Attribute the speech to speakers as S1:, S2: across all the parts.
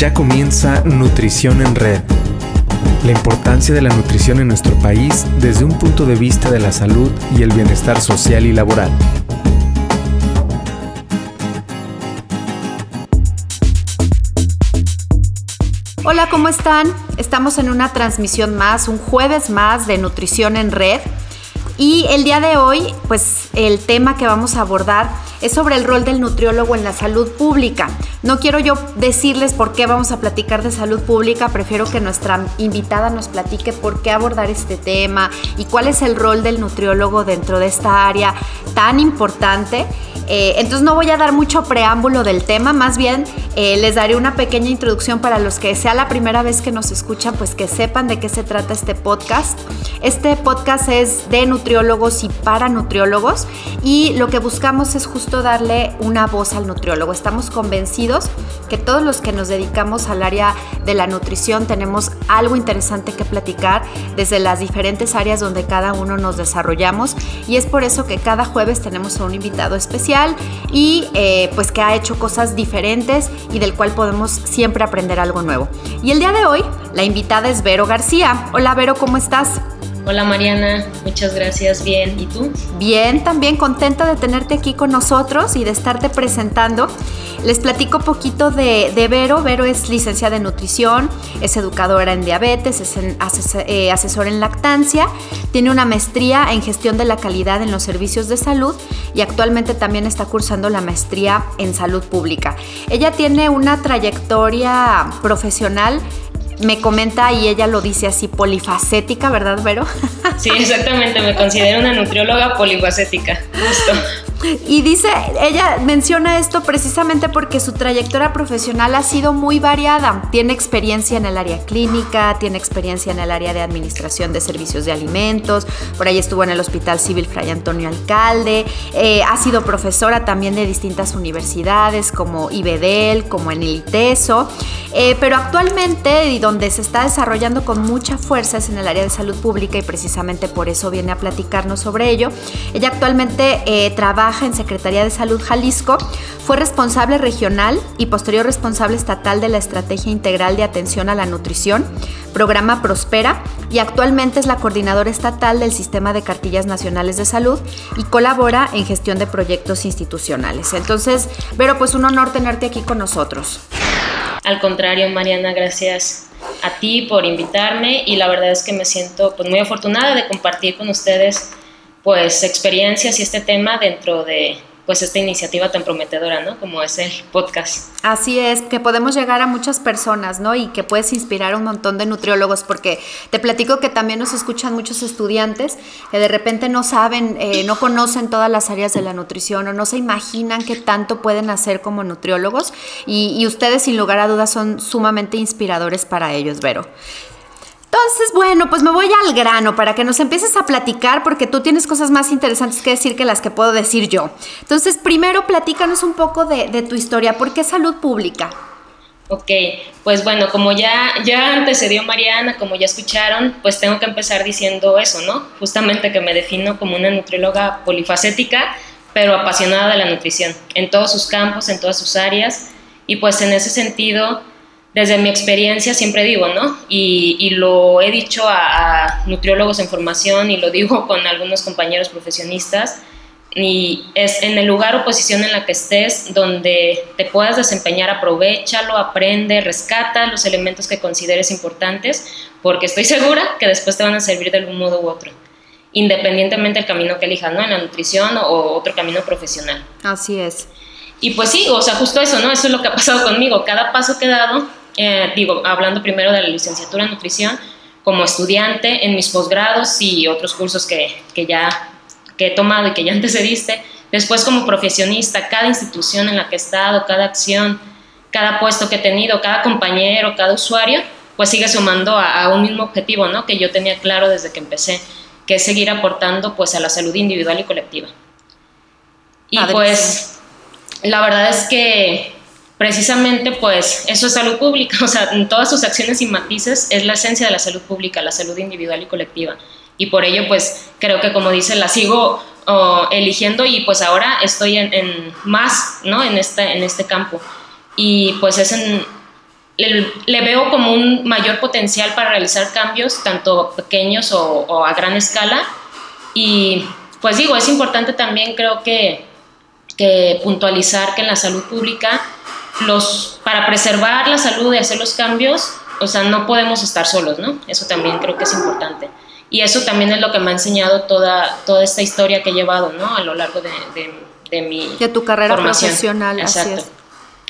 S1: Ya comienza Nutrición en Red. La importancia de la nutrición en nuestro país desde un punto de vista de la salud y el bienestar social y laboral.
S2: Hola, ¿cómo están? Estamos en una transmisión más, un jueves más de Nutrición en Red. Y el día de hoy, pues el tema que vamos a abordar es sobre el rol del nutriólogo en la salud pública. No quiero yo decirles por qué vamos a platicar de salud pública, prefiero que nuestra invitada nos platique por qué abordar este tema y cuál es el rol del nutriólogo dentro de esta área tan importante. Eh, entonces no voy a dar mucho preámbulo del tema, más bien eh, les daré una pequeña introducción para los que sea la primera vez que nos escuchan, pues que sepan de qué se trata este podcast. Este podcast es de nutriólogos y para nutriólogos y lo que buscamos es justo darle una voz al nutriólogo. Estamos convencidos que todos los que nos dedicamos al área de la nutrición tenemos algo interesante que platicar desde las diferentes áreas donde cada uno nos desarrollamos y es por eso que cada jueves tenemos a un invitado especial y eh, pues que ha hecho cosas diferentes y del cual podemos siempre aprender algo nuevo. Y el día de hoy la invitada es Vero García. Hola Vero, ¿cómo estás?
S3: Hola Mariana, muchas gracias, bien. ¿Y tú?
S2: Bien, también contenta de tenerte aquí con nosotros y de estarte presentando. Les platico poquito de, Vero. Vero es licenciada en nutrición, es educadora en diabetes, es eh, asesora en lactancia, tiene una maestría en gestión de la calidad en los servicios de salud y actualmente también está cursando la maestría en salud pública. Ella tiene una trayectoria profesional me comenta y ella lo dice así, polifacética, ¿verdad, Vero?
S3: Sí, exactamente, me considero una nutrióloga polifacética, justo.
S2: Y dice, ella menciona esto precisamente porque su trayectoria profesional ha sido muy variada. Tiene experiencia en el área clínica, tiene experiencia en el área de administración de servicios de alimentos, por ahí estuvo en el Hospital Civil Fray Antonio Alcalde, eh, ha sido profesora también de distintas universidades como IBEDEL, como en el ITESO, eh, pero actualmente y donde se está desarrollando con mucha fuerza es en el área de salud pública y precisamente por eso viene a platicarnos sobre ello. Ella actualmente eh, trabaja en Secretaría de Salud Jalisco, fue responsable regional y posterior responsable estatal de la Estrategia Integral de Atención a la Nutrición, programa Prospera, y actualmente es la coordinadora estatal del Sistema de Cartillas Nacionales de Salud y colabora en gestión de proyectos institucionales. Entonces, Vero, pues un honor tenerte aquí con nosotros.
S3: Al contrario, Mariana, gracias a ti por invitarme y la verdad es que me siento pues, muy afortunada de compartir con ustedes pues experiencias y este tema dentro de pues esta iniciativa tan prometedora, ¿no? Como es el podcast.
S2: Así es, que podemos llegar a muchas personas, ¿no? Y que puedes inspirar a un montón de nutriólogos, porque te platico que también nos escuchan muchos estudiantes que de repente no saben, eh, no conocen todas las áreas de la nutrición o no se imaginan qué tanto pueden hacer como nutriólogos y, y ustedes sin lugar a dudas son sumamente inspiradores para ellos, Vero. Entonces, bueno, pues me voy al grano para que nos empieces a platicar porque tú tienes cosas más interesantes que decir que las que puedo decir yo. Entonces, primero platícanos un poco de, tu historia. ¿Por qué salud pública?
S3: Ok, pues bueno, como ya, ya antecedió Mariana, como ya escucharon, pues tengo que empezar diciendo eso, ¿no? Justamente que me defino como una nutrióloga polifacética, pero apasionada de la nutrición, en todos sus campos, en todas sus áreas. Y pues en ese sentido, desde mi experiencia siempre digo, ¿no? Y, lo he dicho a, nutriólogos en formación y lo digo con algunos compañeros profesionistas, y es en el lugar o posición en la que estés donde te puedas desempeñar, aprovechalo, aprende, rescata los elementos que consideres importantes, porque estoy segura que después te van a servir de algún modo u otro, independientemente del camino que elijas, ¿no? En la nutrición o otro camino profesional.
S2: Así es.
S3: Y pues sí, o sea, justo eso, ¿no? Eso es lo que ha pasado conmigo. Cada paso que he dado eh, digo, hablando primero de la licenciatura en nutrición, como estudiante en mis posgrados y otros cursos que, que ya que he tomado y que ya antecediste, después como profesionista, cada institución en la que he estado, cada acción, cada puesto que he tenido, cada compañero, cada usuario, pues sigue sumando a, un mismo objetivo, ¿no? Que yo tenía claro desde que empecé, que es seguir aportando pues a la salud individual y colectiva. Y pues la verdad es que precisamente pues eso es salud pública, o sea, en todas sus acciones y matices es la esencia de la salud pública, la salud individual y colectiva. Y por ello pues creo que como dice, la sigo eligiendo y pues ahora estoy en, más, ¿no? En este, en este campo. Y pues es en le, veo como un mayor potencial para realizar cambios, tanto pequeños o, a gran escala. Y pues digo, es importante también creo que, que puntualizar que en la salud pública, los, para preservar la salud y hacer los cambios, o sea, no podemos estar solos, ¿no? Eso también creo que es importante. Y eso también es lo que me ha enseñado toda, toda esta historia que he llevado, ¿no? A lo largo de, de, mi
S2: De tu carrera profesional, Exacto. así es.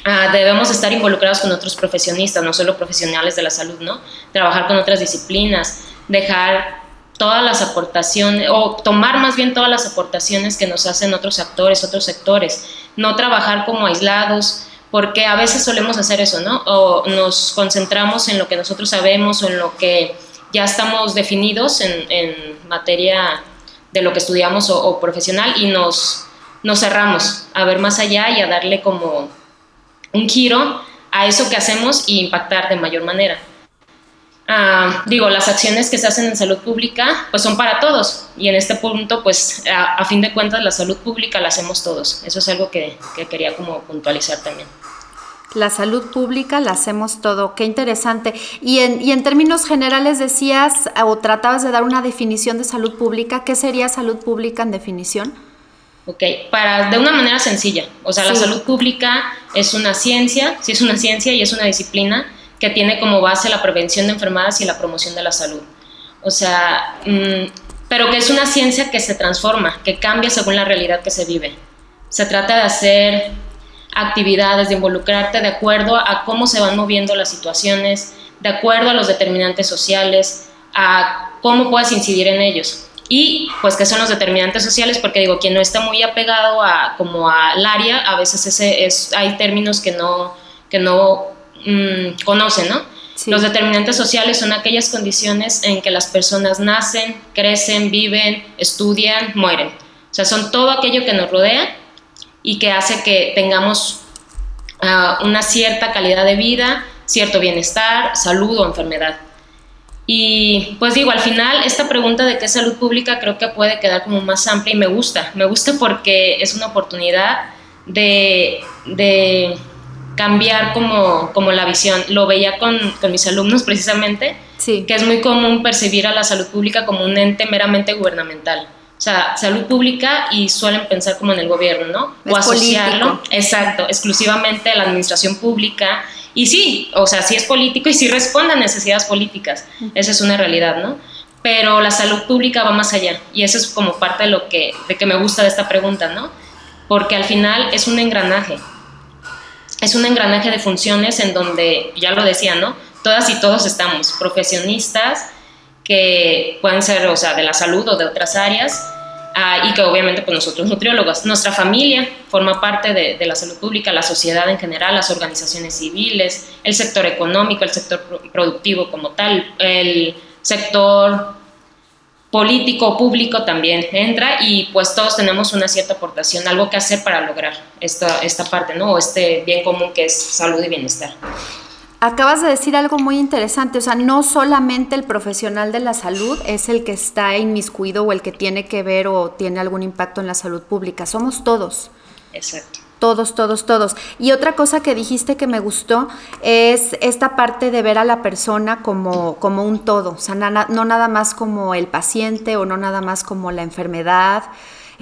S3: Ah, debemos estar involucrados con otros profesionistas, no solo profesionales de la salud, ¿no? Trabajar con otras disciplinas, dejar todas las aportaciones, o tomar más bien todas las aportaciones que nos hacen otros actores, otros sectores, no trabajar como aislados, porque a veces solemos hacer eso, ¿no? O nos concentramos en lo que nosotros sabemos o en lo que ya estamos definidos en, materia de lo que estudiamos o, o profesional y nos, nos cerramos a ver más allá y a darle como un giro a eso que hacemos y impactar de mayor manera. Ah, digo, las acciones que se hacen en salud pública pues son para todos y en este punto pues a, fin de cuentas la salud pública la hacemos todos. Eso es algo que, quería como puntualizar también.
S2: La salud pública la hacemos todo, qué interesante. Y en, y en términos generales decías o tratabas de dar una definición de salud pública, ¿qué sería salud pública en definición?
S3: ¿ok? Para, de una manera sencilla, o sea, la salud pública es una ciencia, sí es una ciencia y es una disciplina que tiene como base la prevención de enfermedades y la promoción de la salud. O sea, mm, pero que es una ciencia que se transforma, que cambia según la realidad que se vive. Se trata de hacer actividades, de involucrarte de acuerdo a cómo se van moviendo las situaciones, de acuerdo a los determinantes sociales, a cómo puedes incidir en ellos y pues qué son los determinantes sociales, porque digo, quien no está muy apegado a como al área, a veces ese es, hay términos que no, que no mm, conocen, ¿no? Los determinantes sociales son aquellas condiciones en que las personas nacen, crecen, viven, estudian, mueren. O sea, son todo aquello que nos rodea y que hace que tengamos ah, una cierta calidad de vida, cierto bienestar, salud o enfermedad. Y pues digo, al final esta pregunta de qué es salud pública creo que puede quedar como más amplia y me gusta, me gusta porque es una oportunidad de, de cambiar como, como, la visión. Lo veía con, con mis alumnos precisamente, sí. que es muy común percibir a la salud pública como un ente meramente gubernamental. O sea, salud pública y suelen pensar como en el gobierno, ¿no? o asociarlo, exacto, exclusivamente a la administración pública y sí, o sea, sí es político y sí responde a necesidades políticas. Esa es una realidad, ¿no? Pero la salud pública va más allá. Y eso es como parte de lo que, de que me gusta de esta pregunta, ¿no? Porque al final es un engranaje. Es un engranaje de funciones en donde, ya lo decía, ¿no? Todas y todos estamos, profesionistas que pueden ser, o sea, de la salud o de otras áreas, Ah, y que obviamente pues nosotros nutriólogos, nuestra familia forma parte de, de, la salud pública, la sociedad en general, las organizaciones civiles, el sector económico, el sector productivo como tal, el sector político público también entra y pues todos tenemos una cierta aportación, algo que hacer para lograr esta, esta parte, ¿no? O este bien común que es salud y bienestar.
S2: Acabas de decir algo muy interesante, o sea, no solamente el profesional de la salud es el que está inmiscuido o el que tiene que ver o tiene algún impacto en la salud pública, somos todos.
S3: Exacto.
S2: Todos, todos, todos. Y otra cosa que dijiste que me gustó es esta parte de ver a la persona como, como un todo, o sea, no nada más como el paciente o no nada más como la enfermedad.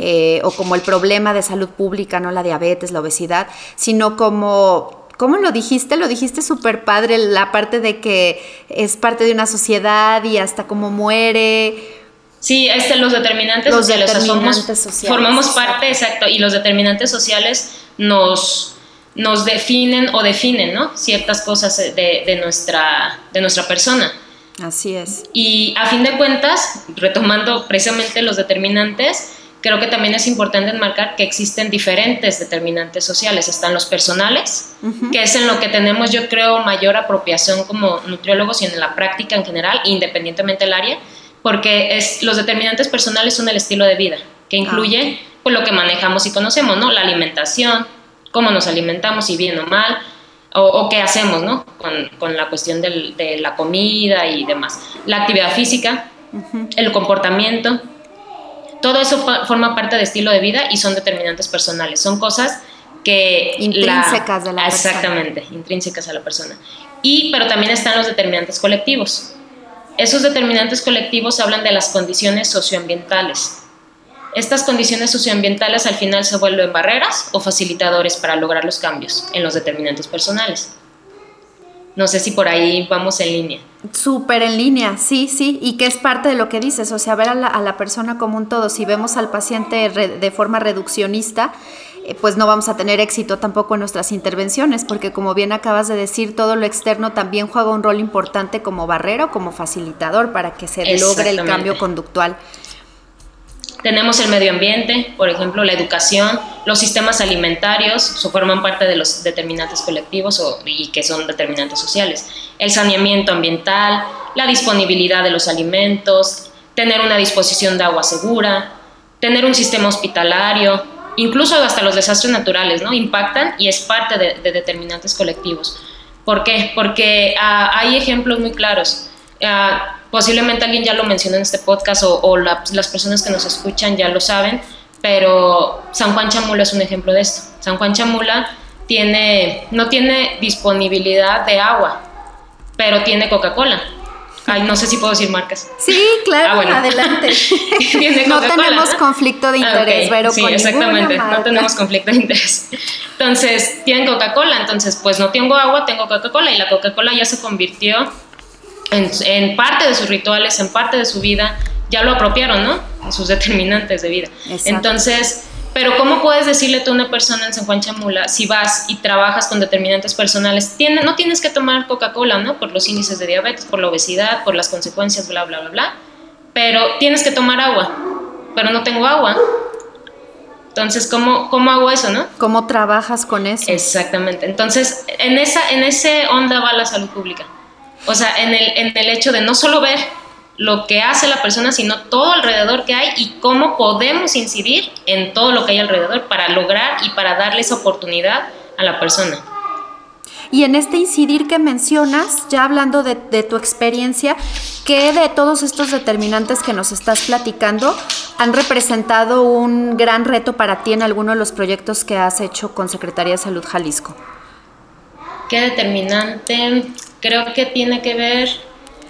S2: Eh, o como el problema de salud pública, no la diabetes, la obesidad, sino como ¿Cómo lo dijiste? Lo dijiste súper padre, la parte de que es parte de una sociedad y hasta cómo muere.
S3: Sí, este, los determinantes
S2: los
S3: sociales.
S2: Determinantes sociales.
S3: Formamos parte, exacto, y los determinantes sociales nos, nos definen o definen, ¿no? Ciertas cosas de, de, nuestra, de nuestra persona.
S2: Así es.
S3: Y a fin de cuentas, retomando precisamente los determinantes, creo que también es importante enmarcar que existen diferentes determinantes sociales. Están los personales, que es en lo que tenemos, yo creo, mayor apropiación como nutriólogos y en la práctica en general, independientemente del área, porque es, los determinantes personales son el estilo de vida, que ah, incluye pues, lo que manejamos y conocemos, ¿no? La alimentación, cómo nos alimentamos, y bien o mal, o, qué hacemos, ¿no? Con, con la cuestión del, de la comida y demás. La actividad física, el comportamiento, todo eso forma parte de estilo de vida y son determinantes personales. Son cosas que...
S2: Intrínsecas de la
S3: persona. Exactamente, intrínsecas a la persona. Y, pero también están los determinantes colectivos. Esos determinantes colectivos hablan de las condiciones socioambientales. Estas condiciones socioambientales al final se vuelven barreras o facilitadores para lograr los cambios en los determinantes personales. No sé si por ahí vamos en línea.
S2: Súper en línea, sí, sí, y que es parte de lo que dices, o sea, ver a la, a la persona como un todo. Si vemos al paciente de forma reduccionista, eh, pues no vamos a tener éxito tampoco en nuestras intervenciones, porque como bien acabas de decir, todo lo externo también juega un rol importante como barrera o como facilitador para que se logre el cambio conductual.
S3: Tenemos el medio ambiente, por ejemplo, la educación, los sistemas alimentarios, forman parte de los determinantes colectivos y que son determinantes sociales. El saneamiento ambiental, la disponibilidad de los alimentos, tener una disposición de agua segura, tener un sistema hospitalario, incluso hasta los desastres naturales, ¿no? Impactan y es parte de, determinantes colectivos. ¿Por qué? Porque ah, hay ejemplos muy claros. Ah, posiblemente alguien ya lo mencionó en este podcast o, las personas que nos escuchan ya lo saben, pero San Juan Chamula es un ejemplo de esto. San Juan Chamula tiene, no tiene disponibilidad de agua, pero tiene Coca-Cola. Ay, no sé si puedo decir marcas.
S2: Sí, claro, ah, adelante. no tenemos conflicto de interés, pero
S3: sí, exactamente, no tenemos conflicto de interés. Entonces, tienen Coca-Cola, entonces, pues no tengo agua, tengo Coca-Cola y la Coca-Cola ya se convirtió en, parte de sus rituales, en parte de su vida, ya lo apropiaron, ¿no? En sus determinantes de vida. Entonces, pero ¿cómo puedes decirle tú a una persona en San Juan Chamula, si vas y trabajas con determinantes personales, tiene, no tienes que tomar Coca-Cola, ¿no? Por los índices de diabetes, por la obesidad, por las consecuencias, bla, bla, bla, bla. Pero tienes que tomar agua, pero no tengo agua. Entonces, ¿cómo, ¿cómo hago eso, no?
S2: ¿Cómo trabajas con eso?
S3: Exactamente. Entonces, en esa en ese onda va la salud pública. O sea, en el, en el hecho de no solo ver lo que hace la persona, sino todo alrededor que hay y cómo podemos incidir en todo lo que hay alrededor para lograr y para darle esa oportunidad a la persona.
S2: Y en este incidir que mencionas, ya hablando de, de, tu experiencia, ¿qué de todos estos determinantes que nos estás platicando han representado un gran reto para ti en alguno de los proyectos que has hecho con Secretaría de Salud Jalisco?
S3: ¿Qué determinante? Creo que tiene que ver...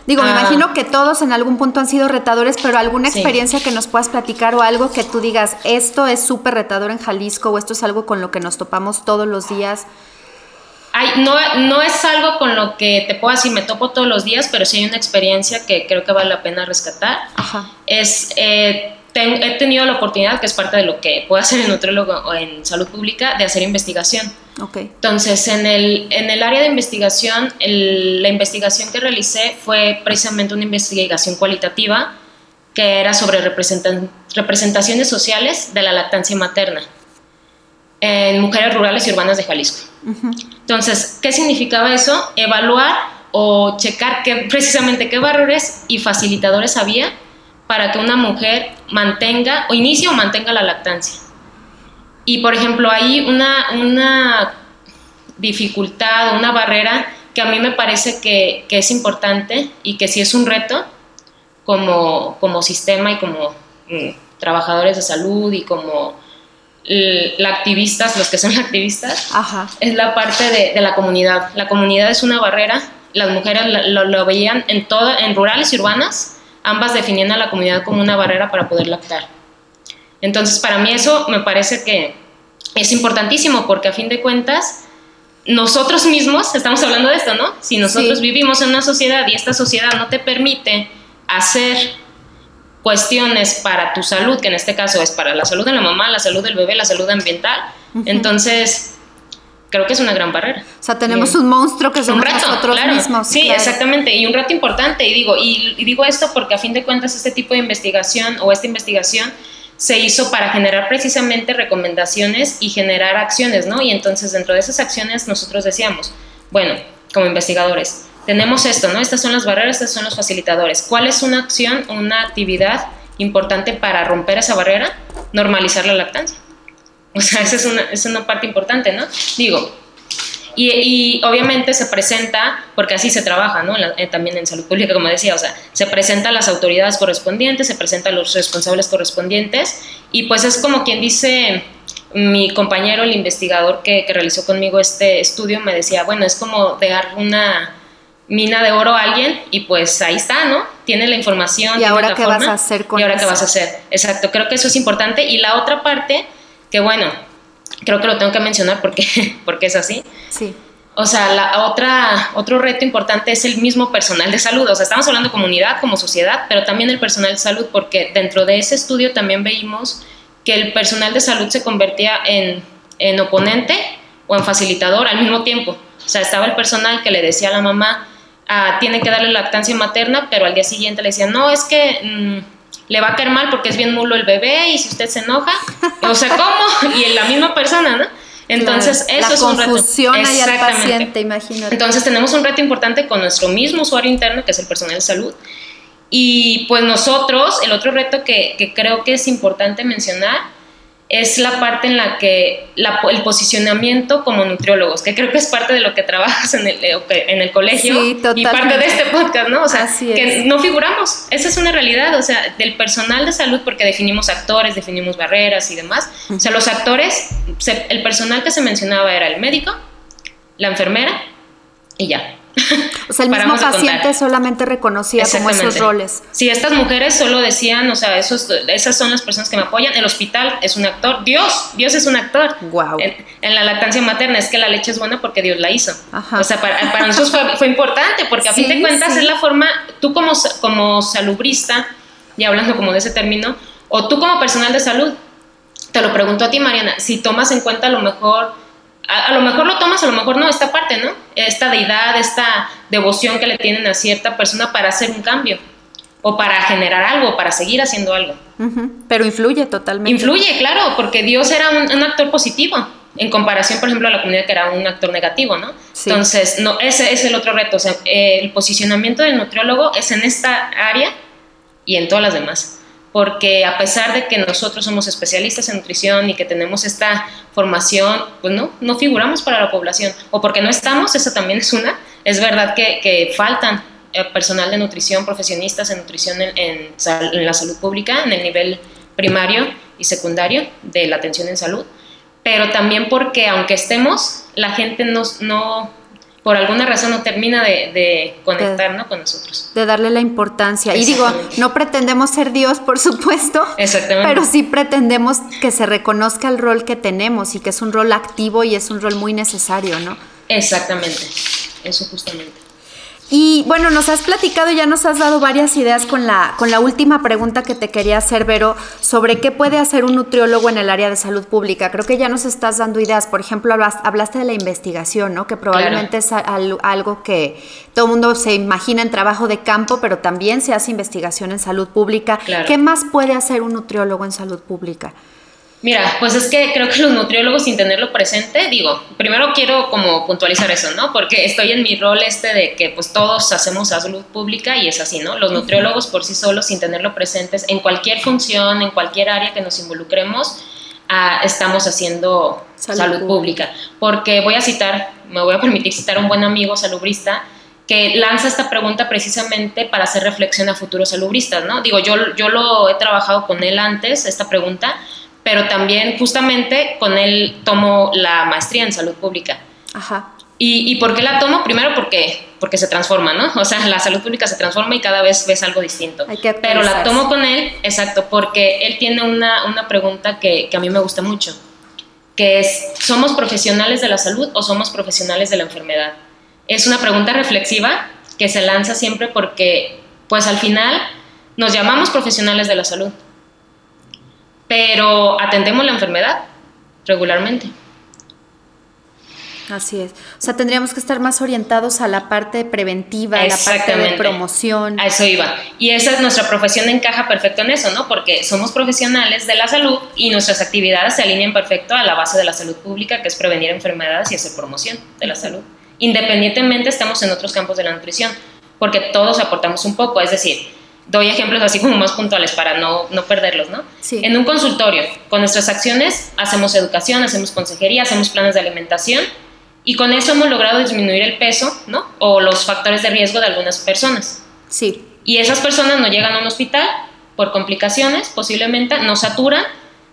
S2: Digo, me imagino que todos en algún punto han sido retadores, pero alguna experiencia que nos puedas platicar o algo que tú digas, esto es súper retador en Jalisco o esto es algo con lo que nos topamos todos los días.
S3: Ay, no, no es algo con lo que te puedo decir, me topo todos los días, pero sí hay una experiencia que creo que vale la pena rescatar. Ajá. Es, eh, he tenido la oportunidad, que es parte de lo que puedo hacer en nutriólogo o en salud pública, de hacer investigación. Okay. Entonces, en el, en el área de investigación, la investigación que realicé fue precisamente una investigación cualitativa que era sobre representaciones sociales de la lactancia materna en mujeres rurales y urbanas de Jalisco. Entonces, ¿qué significaba eso? Evaluar o checar qué, precisamente qué valores y facilitadores había para que una mujer mantenga o inicie o mantenga la lactancia. Y por ejemplo, hay una, una dificultad, una barrera que a mí me parece que, que, es importante y que sí es un reto como, como sistema y como mm, trabajadores de salud y como la activistas, los que son activistas, es la parte de, de, la comunidad. La comunidad es una barrera, las mujeres lo, lo, veían en, todo, en rurales y urbanas, ambas definiendo a la comunidad como una barrera para poder lactar. Entonces, para mí eso me parece que es importantísimo porque a fin de cuentas, nosotros mismos, estamos hablando de esto, ¿no? Si nosotros vivimos en una sociedad y esta sociedad no te permite hacer cuestiones para tu salud, que en este caso es para la salud de la mamá, la salud del bebé, la salud ambiental, entonces creo que es una gran barrera.
S2: O sea, tenemos un monstruo que somos nosotros mismos.
S3: Sí, exactamente, y un reto importante. Y digo, y, digo esto porque a fin de cuentas este tipo de investigación o esta investigación se hizo para generar precisamente recomendaciones y generar acciones, ¿no? Y entonces dentro de esas acciones nosotros decíamos, bueno, como investigadores, tenemos esto, ¿no? Estas son las barreras, estos son los facilitadores. ¿Cuál es una acción, una actividad importante para romper esa barrera? Normalizar la lactancia. O sea, esa es una, es una parte importante, ¿no? Digo, y, y, obviamente se presenta, porque así se trabaja, ¿no? Eh, también en salud pública, como decía, o sea, se presenta a las autoridades correspondientes, se presenta a los responsables correspondientes, y pues es como quien dice, mi compañero, el investigador que, que realizó conmigo este estudio, me decía, bueno, es como dejar una mina de oro a alguien y pues ahí está, ¿no? Tiene la información.
S2: ¿Y ahora qué vas a hacer con
S3: Y ahora qué vas a hacer. Exacto, creo que eso es importante. Y la otra parte, que bueno, creo que lo tengo que mencionar porque, porque es así.
S2: Sí.
S3: O sea, la otra, otro reto importante es el mismo personal de salud. O sea, estamos hablando de comunidad como sociedad, pero también el personal de salud, porque dentro de ese estudio también veíamos que el personal de salud se convertía en, en oponente o en facilitador al mismo tiempo. O sea, estaba el personal que le decía a la mamá, ah, tiene que darle lactancia materna, pero al día siguiente le decía, no, es que mm, le va a caer mal porque es bien mulo el bebé y si usted se enoja, o sea, ¿cómo? Y en la misma persona, ¿no? Entonces, eso es un reto.
S2: ahí al paciente, imagínate.
S3: Entonces, tenemos un reto importante con nuestro mismo usuario interno, que es el personal de salud. Y pues nosotros, el otro reto que, que creo que es importante mencionar es la parte en la que el posicionamiento como nutriólogos, que creo que es parte de lo que trabajas en el, eh, en el colegio y parte de este podcast, ¿no? O sea, que no figuramos, esa es una realidad, o sea, del personal de salud, porque definimos actores, definimos barreras y demás, o sea, los actores, el personal que se mencionaba era el médico, la enfermera y ya.
S2: O sea, el mismo paciente solamente reconocía como esos roles.
S3: Sí, estas mujeres solo decían, o sea, esos, esas son las personas que me apoyan. El hospital es un actor. Dios, Dios es un actor.
S2: Wow.
S3: En, la lactancia materna es que la leche es buena porque Dios la hizo. O sea, para, nosotros fue, importante porque a fin de cuentas es la forma, tú como, como salubrista, y hablando como de ese término, o tú como personal de salud, te lo pregunto a ti, Mariana, si tomas en cuenta a lo mejor a, lo mejor lo tomas, a lo mejor no, esta parte, ¿no? Esta deidad, esta devoción que le tienen a cierta persona para hacer un cambio o para generar algo, para seguir haciendo algo.
S2: Pero influye totalmente.
S3: Influye, claro, porque Dios era un, actor positivo en comparación, por ejemplo, a la comunidad que era un actor negativo, ¿no? Entonces, no, ese es el otro reto. O sea, el posicionamiento del nutriólogo es en esta área y en todas las demás porque a pesar de que nosotros somos especialistas en nutrición y que tenemos esta formación, pues no, no figuramos para la población, o porque no estamos, eso también es una, es verdad que, faltan eh, personal de nutrición, profesionistas en nutrición en, en, la salud pública, en el nivel primario y secundario de la atención en salud, pero también porque aunque estemos, la gente no, no por alguna razón no termina de, conectar con nosotros.
S2: De darle la importancia. Y digo, no pretendemos ser Dios, por supuesto, pero sí pretendemos que se reconozca el rol que tenemos y que es un rol activo y es un rol muy necesario, ¿no?
S3: Exactamente, eso justamente.
S2: Y bueno, nos has platicado, ya nos has dado varias ideas con la, con la última pregunta que te quería hacer, Vero, sobre qué puede hacer un nutriólogo en el área de salud pública. Creo que ya nos estás dando ideas. Por ejemplo, hablaste de la investigación, ¿no? Que probablemente es algo que todo el mundo se imagina en trabajo de campo, pero también se hace investigación en salud pública. ¿Qué más puede hacer un nutriólogo en salud pública?
S3: Mira, pues es que creo que los nutriólogos sin tenerlo presente, digo, primero quiero como puntualizar eso, ¿no? Porque estoy en mi rol este de que pues todos hacemos salud pública y es así, ¿no? Los nutriólogos por sí solos sin tenerlo presentes en cualquier función, en cualquier área que nos involucremos, ah, estamos haciendo salud, pública. Porque voy a citar, me voy a permitir citar a un buen amigo salubrista que lanza esta pregunta precisamente para hacer reflexión a futuros salubristas, ¿no? Digo, yo, yo lo he trabajado con él antes, esta pregunta, pero también justamente con él tomo la maestría en salud pública.
S2: Ajá.
S3: ¿Y, por qué la tomo? Primero porque, porque se transforma, ¿no? O sea, la salud pública se transforma y cada vez ves algo distinto. Pero la tomo con él, exacto, porque él tiene una, una pregunta que, que a mí me gusta mucho, que es, ¿somos profesionales de la salud o somos profesionales de la enfermedad? Es una pregunta reflexiva que se lanza siempre porque, pues al final, nos llamamos profesionales de la salud pero atendemos la enfermedad regularmente.
S2: Así es. O sea, tendríamos que estar más orientados a la parte preventiva, a la parte de promoción.
S3: A eso iba. Y esa es nuestra profesión encaja perfecto en eso, ¿no? Porque somos profesionales de la salud y nuestras actividades se alinean perfecto a la base de la salud pública, que es prevenir enfermedades y hacer promoción de la salud. Independientemente estamos en otros campos de la nutrición, porque todos aportamos un poco, es decir, doy ejemplos así como más puntuales para no, no perderlos, ¿no?
S2: Sí.
S3: En un consultorio, con nuestras acciones, hacemos educación, hacemos consejería, hacemos planes de alimentación y con eso hemos logrado disminuir el peso, ¿no? O los factores de riesgo de algunas personas.
S2: Sí.
S3: Y esas personas no llegan a un hospital por complicaciones, posiblemente, no saturan,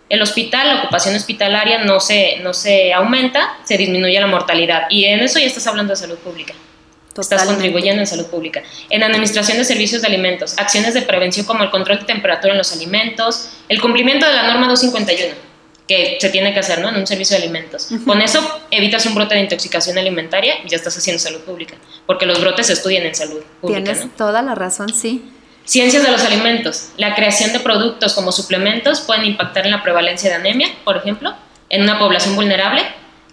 S3: el hospital, la ocupación hospitalaria no se, no se aumenta, se disminuye la mortalidad. Y en eso ya estás hablando de salud pública. Estás contribuyendo en salud pública. En administración de servicios de alimentos, acciones de prevención como el control de temperatura en los alimentos, el cumplimiento de la norma 251, que se tiene que hacer ¿no? en un servicio de alimentos. Con eso evitas un brote de intoxicación alimentaria y ya estás haciendo salud pública, porque los brotes se estudian en salud pública.
S2: Tienes toda la razón, sí.
S3: Ciencias de los alimentos. La creación de productos como suplementos pueden impactar en la prevalencia de anemia, por ejemplo, en una población vulnerable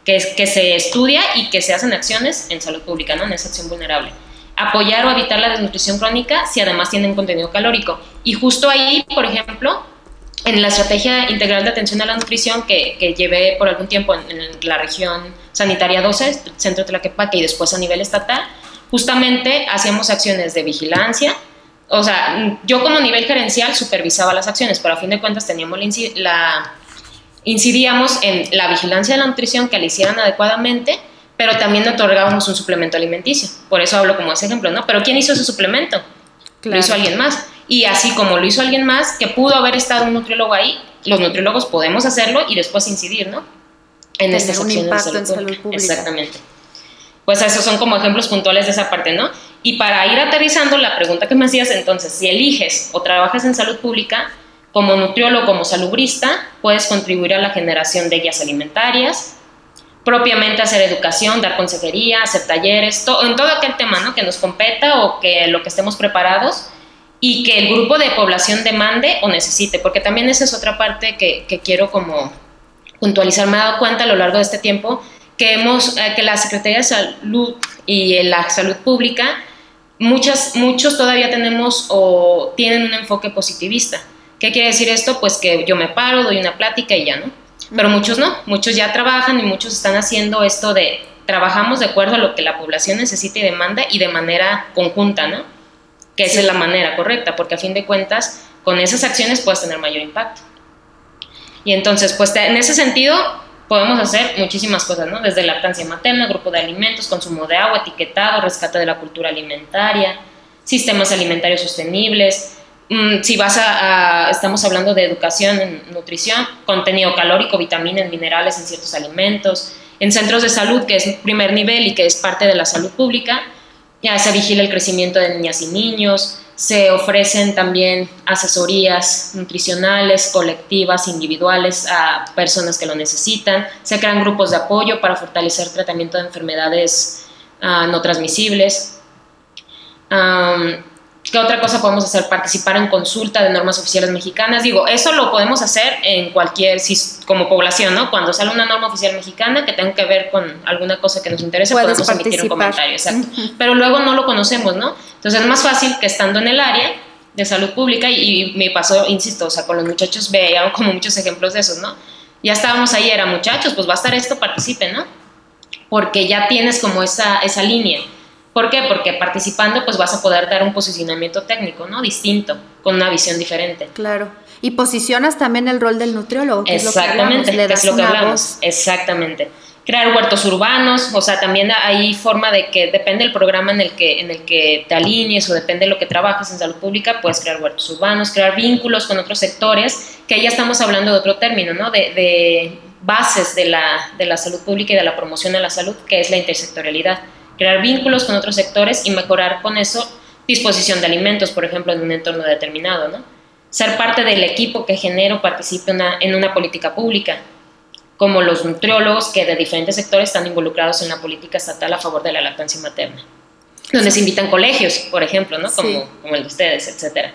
S3: que, que se estudia y que se hacen acciones en salud pública, ¿no? en esa acción vulnerable. Apoyar o evitar la desnutrición crónica si además tienen contenido calórico. Y justo ahí, por ejemplo, en la estrategia integral de atención a la nutrición que, que llevé por algún tiempo en, la región sanitaria 12, centro de Tlaquepaque y después a nivel estatal, justamente hacíamos acciones de vigilancia, o sea, yo como nivel gerencial supervisaba las acciones, pero a fin de cuentas teníamos la, incidíamos en la vigilancia de la nutrición, que la hicieran adecuadamente, pero también otorgábamos un suplemento alimenticio. Por eso hablo como ese ejemplo, ¿no? Pero ¿quién hizo ese suplemento? Lo hizo alguien más. Y así como lo hizo alguien más, que pudo haber estado un nutriólogo ahí, los nutriólogos podemos hacerlo y después incidir, ¿no?
S2: En este un impacto en salud pública.
S3: Exactamente. Pues esos son como ejemplos puntuales de esa parte, ¿no? Y para ir aterrizando, la pregunta que me hacías entonces, si eliges o trabajas en salud pública, como nutriólogo, como salubrista, puedes contribuir a la generación de guías alimentarias, propiamente hacer educación, dar consejería, hacer talleres, en todo aquel tema ¿no? que nos competa o que lo que estemos preparados y que el grupo de población demande o necesite, porque también esa es otra parte que, que quiero como puntualizar. Me he dado cuenta a lo largo de este tiempo que, hemos, eh, que la Secretaría de Salud y la salud pública, muchas, muchos todavía tenemos o tienen un enfoque positivista ¿Qué quiere decir esto? Pues que yo me paro, doy una plática y ya, ¿no? Pero muchos no, muchos ya trabajan y muchos están haciendo esto de trabajamos de acuerdo a lo que la población necesita y demanda y de manera conjunta, ¿no? Que esa es la manera correcta, porque a fin de cuentas, con esas acciones puedes tener mayor impacto. Y entonces, pues en ese sentido, podemos hacer muchísimas cosas, ¿no? Desde lactancia materna, grupo de alimentos, consumo de agua, etiquetado, rescate de la cultura alimentaria, sistemas alimentarios sostenibles, si vas a, estamos hablando de educación en nutrición, contenido calórico, vitaminas, minerales en ciertos alimentos, en centros de salud, que es primer nivel y que es parte de la salud pública, ya se vigila el crecimiento de niñas y niños, se ofrecen también asesorías nutricionales, colectivas, individuales a personas que lo necesitan, se crean grupos de apoyo para fortalecer tratamiento de enfermedades ah, no transmisibles. ¿Qué otra cosa podemos hacer? Participar en consulta de normas oficiales mexicanas. Digo, eso lo podemos hacer en cualquier, como población, ¿no? Cuando sale una norma oficial mexicana que tenga que ver con alguna cosa que nos interese, podemos emitir un comentario, exacto. Pero luego no lo conocemos, ¿no? Entonces es más fácil que estando en el área de salud pública, y, me pasó, insisto, o sea, con los muchachos veía como muchos ejemplos de esos, ¿no? Ya estábamos ahí, era muchachos, pues va a estar esto, participen, ¿no? Porque ya tienes como esa, esa línea. ¿Por qué? Porque participando pues vas a poder dar un posicionamiento técnico, ¿no? Distinto, con una visión diferente.
S2: Claro. Y posicionas también el rol del nutriólogo.
S3: Que Exactamente, es lo que, es lo que hablamos. Exactamente. Crear huertos urbanos, o sea, también hay forma de que depende del programa en el que, en el que te alinees o depende de lo que trabajes en salud pública, puedes crear huertos urbanos, crear vínculos con otros sectores, que ya estamos hablando de otro término, ¿no? De, de bases de la, de la salud pública y de la promoción de la salud, que es la intersectorialidad crear vínculos con otros sectores y mejorar con eso disposición de alimentos, por ejemplo, en un entorno determinado, ¿no? Ser parte del equipo que genera o participe en una política pública, como los nutriólogos que de diferentes sectores están involucrados en la política estatal a favor de la lactancia materna, donde se invitan colegios, por ejemplo, ¿no? Como, como el de ustedes, etcétera.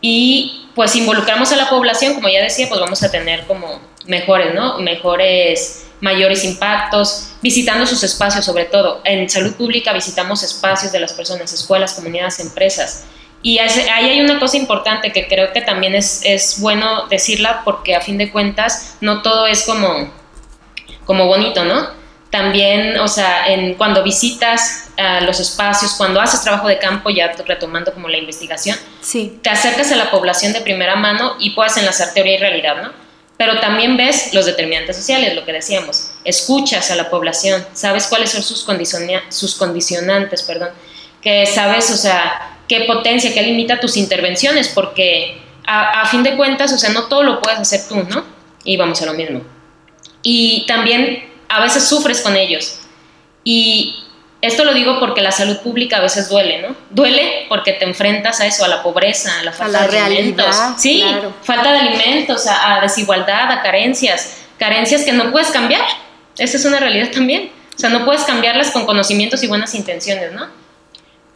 S3: Y pues involucramos a la población, como ya decía, pues vamos a tener como mejores, ¿no? Mejores mayores impactos, visitando sus espacios sobre todo. En salud pública visitamos espacios de las personas, escuelas, comunidades, empresas. Y ahí hay una cosa importante que creo que también es, es bueno decirla porque a fin de cuentas no todo es como, como bonito, ¿no? También, o sea, en, cuando visitas los espacios, cuando haces trabajo de campo, ya retomando como la investigación,
S2: sí.
S3: te acercas a la población de primera mano y puedes enlazar teoría y realidad, ¿no? Pero también ves los determinantes sociales, lo que decíamos, escuchas a la población, sabes cuáles son sus, sus condicionantes, perdón, que sabes, o sea, qué potencia, qué limita tus intervenciones, porque a, fin de cuentas, o sea, no todo lo puedes hacer tú, ¿no? y vamos a lo mismo. Y también a veces sufres con ellos. Y esto lo digo porque la salud pública a veces duele, ¿no? Duele porque te enfrentas a eso, a la pobreza, a la falta de alimentos. Sí, falta de alimentos, a, desigualdad, a carencias, carencias que no puedes cambiar. Esa es una realidad también. O sea, no puedes cambiarlas con conocimientos y buenas intenciones, ¿no?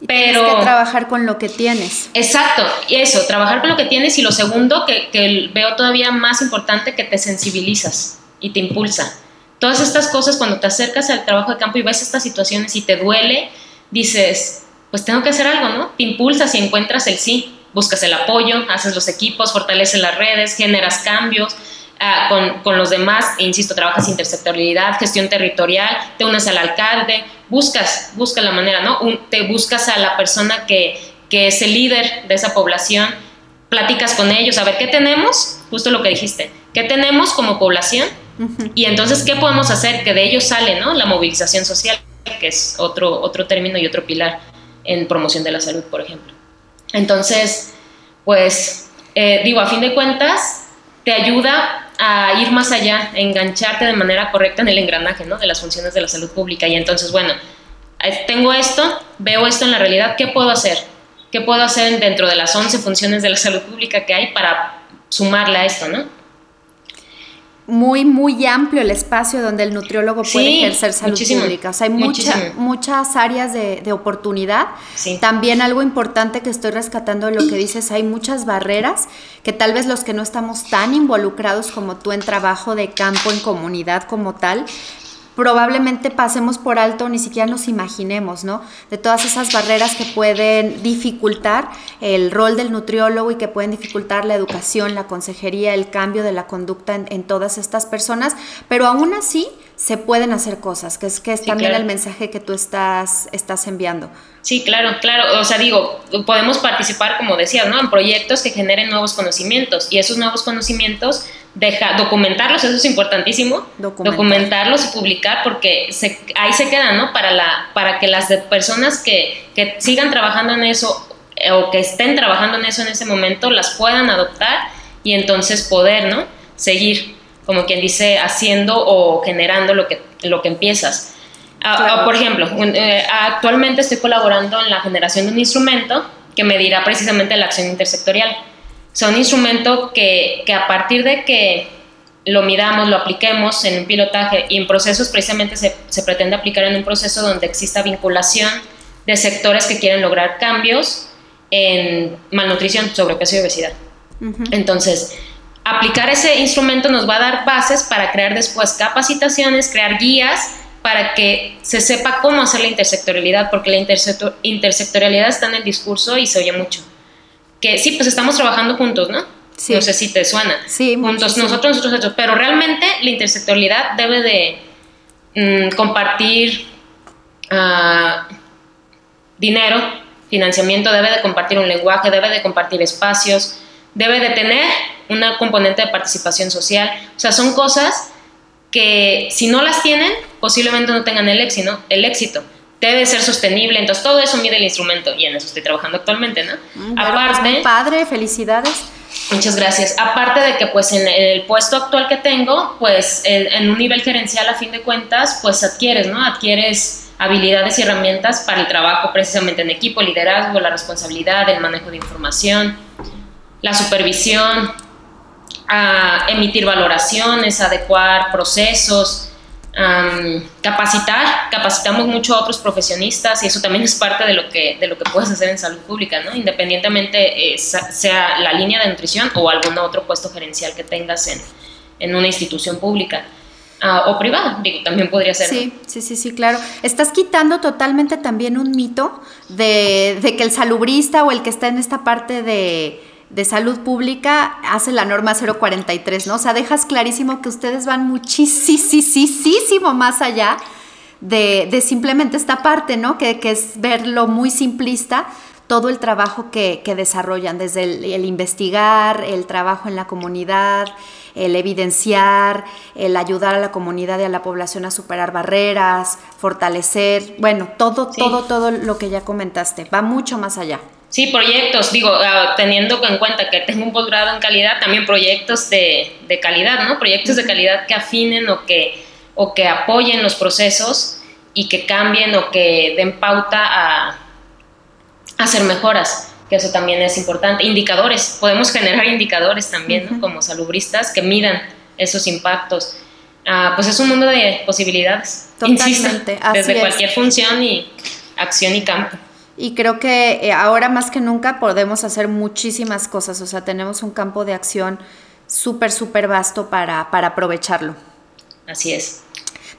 S2: Pero... Tienes que trabajar con lo que tienes.
S3: Exacto, y eso, trabajar con lo que tienes y lo segundo que, que veo todavía más importante, que te sensibilizas y te impulsa Todas estas cosas, cuando te acercas al trabajo de campo y ves estas situaciones y te duele, dices, pues tengo que hacer algo, ¿no? Te impulsas y encuentras el sí, buscas el apoyo, haces los equipos, fortaleces las redes, generas cambios. Ah, con, con, los demás, insisto, trabajas intersectorialidad, gestión territorial, te unes al alcalde, buscas, buscas la manera, ¿no? te buscas a la persona que, que es el líder de esa población, platicas con ellos, a ver qué tenemos, justo lo que dijiste, qué tenemos como población y entonces, ¿qué podemos hacer? Que de ello sale ¿no? la movilización social, que es otro, otro término y otro pilar en promoción de la salud, por ejemplo. Entonces, pues, eh, digo, a fin de cuentas, te ayuda a ir más allá, a engancharte de manera correcta en el engranaje ¿no? de las funciones de la salud pública. Y entonces, bueno, tengo esto, veo esto en la realidad, ¿qué puedo hacer? ¿Qué puedo hacer dentro de las 11 funciones de la salud pública que hay para sumarle a esto, ¿no?
S2: Muy, muy amplio el espacio donde el nutriólogo puede ejercer salud pública. O sea, hay muchas áreas de, oportunidad. También algo importante que estoy rescatando de lo que dices, hay muchas barreras que tal vez los que no estamos tan involucrados como tú en trabajo de campo, en comunidad como tal, probablemente pasemos por alto, ni siquiera nos imaginemos, ¿no? De todas esas barreras que pueden dificultar el rol del nutriólogo y que pueden dificultar la educación, la consejería, el cambio de la conducta en, todas estas personas, pero aún así se pueden hacer cosas, que es, que es también el mensaje que tú estás, estás enviando.
S3: Sí, claro, claro. O sea, digo, podemos participar, como decías, ¿no? En proyectos que generen nuevos conocimientos y esos nuevos conocimientos deja, documentarlos, eso es importantísimo, documentarlos y publicar porque ahí se quedan, ¿no? Para, la, para que las personas que, que sigan trabajando en eso eh, o que estén trabajando en eso en ese momento las puedan adoptar y entonces poder, ¿no? Seguir, como quien dice, haciendo o generando lo que, lo que empiezas. Ah, ah, por ejemplo, eh, actualmente estoy colaborando en la generación de un instrumento que medirá precisamente la acción intersectorial. Sea, un instrumento que, que a partir de que lo midamos, lo apliquemos en un pilotaje y en procesos precisamente se, se, pretende aplicar en un proceso donde exista vinculación de sectores que quieren lograr cambios en malnutrición, sobrepeso y obesidad. Entonces, aplicar ese instrumento nos va a dar bases para crear después capacitaciones, crear guías para que se sepa cómo hacer la intersectorialidad, porque la intersectorialidad está en el discurso y se oye mucho. Que sí, pues estamos trabajando juntos, ¿no? No sé si te suena.
S2: Sí,
S3: juntos, nosotros, nosotros, pero realmente la intersectorialidad debe de mm, compartir ah, dinero, financiamiento, debe de compartir un lenguaje, debe de compartir espacios, debe de tener una componente de participación social. O sea, son cosas que si no las tienen, posiblemente no tengan el éxito, el éxito. Debe ser sostenible, entonces todo eso mide el instrumento y en eso estoy trabajando actualmente, ¿no?
S2: Mm, Aparte, padre, felicidades.
S3: Muchas gracias. Aparte de que pues en el puesto actual que tengo, pues en un nivel gerencial a fin de cuentas, pues adquieres, ¿no? Adquieres habilidades y herramientas para el trabajo precisamente en equipo, liderazgo, la responsabilidad, el manejo de información, la supervisión, a emitir valoraciones, adecuar procesos, capacitar, capacitamos mucho a otros profesionistas y eso también es parte de lo que, de lo que puedes hacer en salud pública, ¿no? independientemente eh, sea la línea de nutrición o algún otro puesto gerencial que tengas en, en una institución pública. Ah, o privada, digo, también podría ser.
S2: Sí, sí, sí, sí, claro. Estás quitando totalmente también un mito de, de que el salubrista o el que está en esta parte de, de salud pública hace la norma 043, ¿no? O sea, dejas clarísimo que ustedes van muchísimo más allá de, simplemente esta parte, ¿no? Que, es verlo muy simplista, todo el trabajo que, desarrollan, desde el, investigar, el trabajo en la comunidad, el evidenciar, el ayudar a la comunidad y a la población a superar barreras, fortalecer, bueno, todo, todo, todo lo que ya comentaste, va mucho más allá.
S3: Sí, proyectos, digo, ah, teniendo en cuenta que tengo un posgrado en calidad, también proyectos de, de calidad, ¿no? Proyectos de calidad que afinen o que, o que apoyen los procesos y que cambien o que den pauta a, hacer mejoras, que eso también es importante. Indicadores, podemos generar indicadores también, ¿no? Como salubristas que midan esos impactos. Ah, pues es un mundo de posibilidades. Totalmente. desde cualquier función y acción y campo.
S2: Y creo que eh, ahora más que nunca podemos hacer muchísimas cosas, o sea, tenemos un campo de acción súper, súper vasto para, para aprovecharlo.
S3: Así es.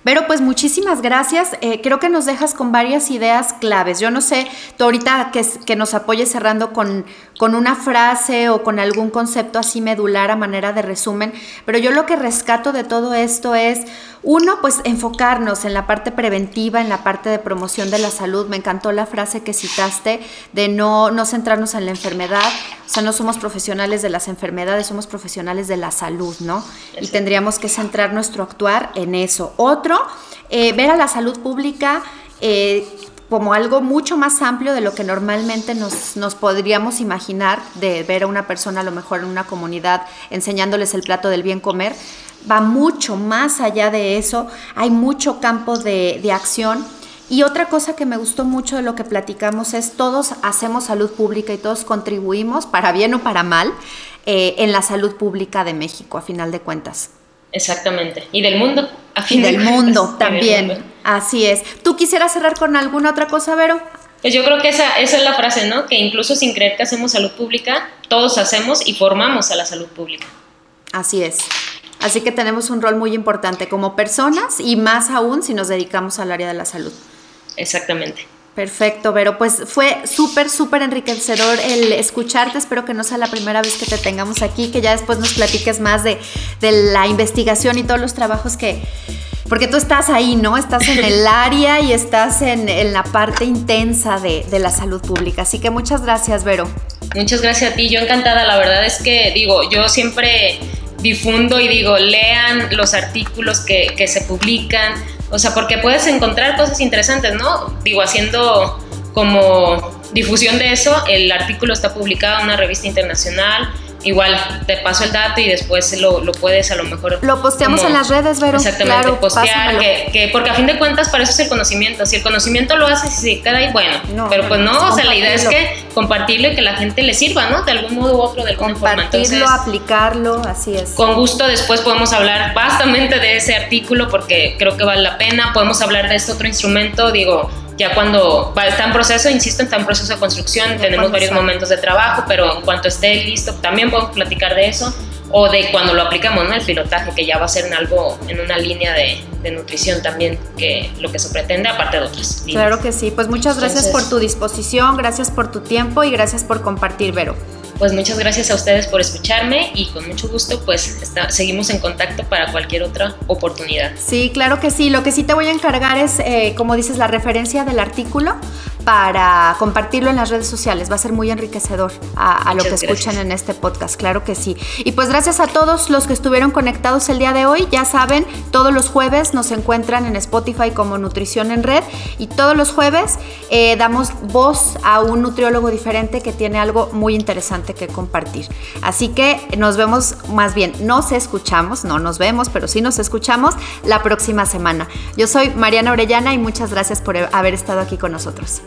S2: Pero pues muchísimas gracias. Eh, creo que nos dejas con varias ideas claves. Yo no sé, tú ahorita que, que nos apoyes cerrando con, con una frase o con algún concepto así medular a manera de resumen, pero yo lo que rescato de todo esto es, uno, pues enfocarnos en la parte preventiva, en la parte de promoción de la salud. Me encantó la frase que citaste de no, no centrarnos en la enfermedad. O sea, no somos profesionales de las enfermedades, somos profesionales de la salud, ¿no? Y tendríamos que centrar nuestro actuar en eso. Otro, eh, ver a la salud pública eh, como algo mucho más amplio de lo que normalmente nos, nos, podríamos imaginar de ver a una persona a lo mejor en una comunidad enseñándoles el plato del bien comer. Va mucho más allá de eso, hay mucho campo de, de acción. Y otra cosa que me gustó mucho de lo que platicamos es todos hacemos salud pública y todos contribuimos, para bien o para mal, eh, en la salud pública de México, a final de cuentas.
S3: Exactamente. Y del mundo.
S2: A fin y del mundo también. Así es. ¿Tú quisieras cerrar con alguna otra cosa, Vero?
S3: Pues yo creo que esa, esa es la frase, ¿no? Que incluso sin creer que hacemos salud pública, todos hacemos y formamos a la salud pública.
S2: Así es. Así que tenemos un rol muy importante como personas y más aún si nos dedicamos al área de la salud.
S3: Exactamente.
S2: Perfecto, Vero. Pues fue súper, súper enriquecedor el escucharte. Espero que no sea la primera vez que te tengamos aquí, que ya después nos platiques más de, la investigación y todos los trabajos que... Porque tú estás ahí, ¿no? Estás en el área y estás en, la parte intensa de, de, la salud pública. Así que muchas gracias, Vero.
S3: Muchas gracias a ti. Yo encantada. La verdad es que, digo, yo siempre difundo y digo, lean los artículos que, que se publican o sea, porque puedes encontrar cosas interesantes, ¿no? Digo, haciendo como difusión de eso, el artículo está publicado en una revista internacional igual te paso el dato y después lo, lo puedes a lo mejor...
S2: Lo posteamos en las redes, Vero.
S3: Exactamente, postear, que, que, porque a fin de cuentas para eso es el conocimiento. Si el conocimiento lo haces y se queda ahí, bueno. pero pues no, o sea, la idea es que compartirlo y que la gente le sirva, ¿no? De algún modo u otro, de alguna
S2: forma. Compartirlo, aplicarlo, así es.
S3: Con gusto después podemos hablar bastante de ese artículo porque creo que vale la pena. Podemos hablar de este otro instrumento, digo ya cuando está en proceso, insisto, está en proceso de construcción, tenemos varios momentos de trabajo, pero en cuanto esté listo, también podemos platicar de eso, o de cuando lo aplicamos, ¿no? El pilotaje, que ya va a ser en algo, en una línea de, de nutrición también, que lo que se pretende, aparte de otras.
S2: Claro que sí, pues muchas gracias por tu disposición, gracias por tu tiempo y gracias por compartir, Vero
S3: pues muchas gracias a ustedes por escucharme y con mucho gusto pues seguimos en contacto para cualquier otra oportunidad.
S2: Sí, claro que sí. Lo que sí te voy a encargar es, eh, como dices, la referencia del artículo para compartirlo en las redes sociales. Va a ser muy enriquecedor a, lo que escuchan en este podcast, claro que sí. Y pues gracias a todos los que estuvieron conectados el día de hoy. Ya saben, todos los jueves nos encuentran en Spotify como Nutrición en Red y todos los jueves eh, damos voz a un nutriólogo diferente que tiene algo muy interesante que compartir. Así que nos vemos, más bien, nos escuchamos, no nos vemos, pero sí nos escuchamos la próxima semana. Yo soy Mariana Orellana y muchas gracias por haber estado aquí con nosotros.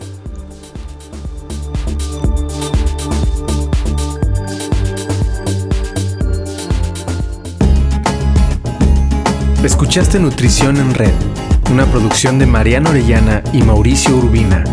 S1: Escuchaste Nutrición en Red, una producción de Mariana Orellana y Mauricio Urbina.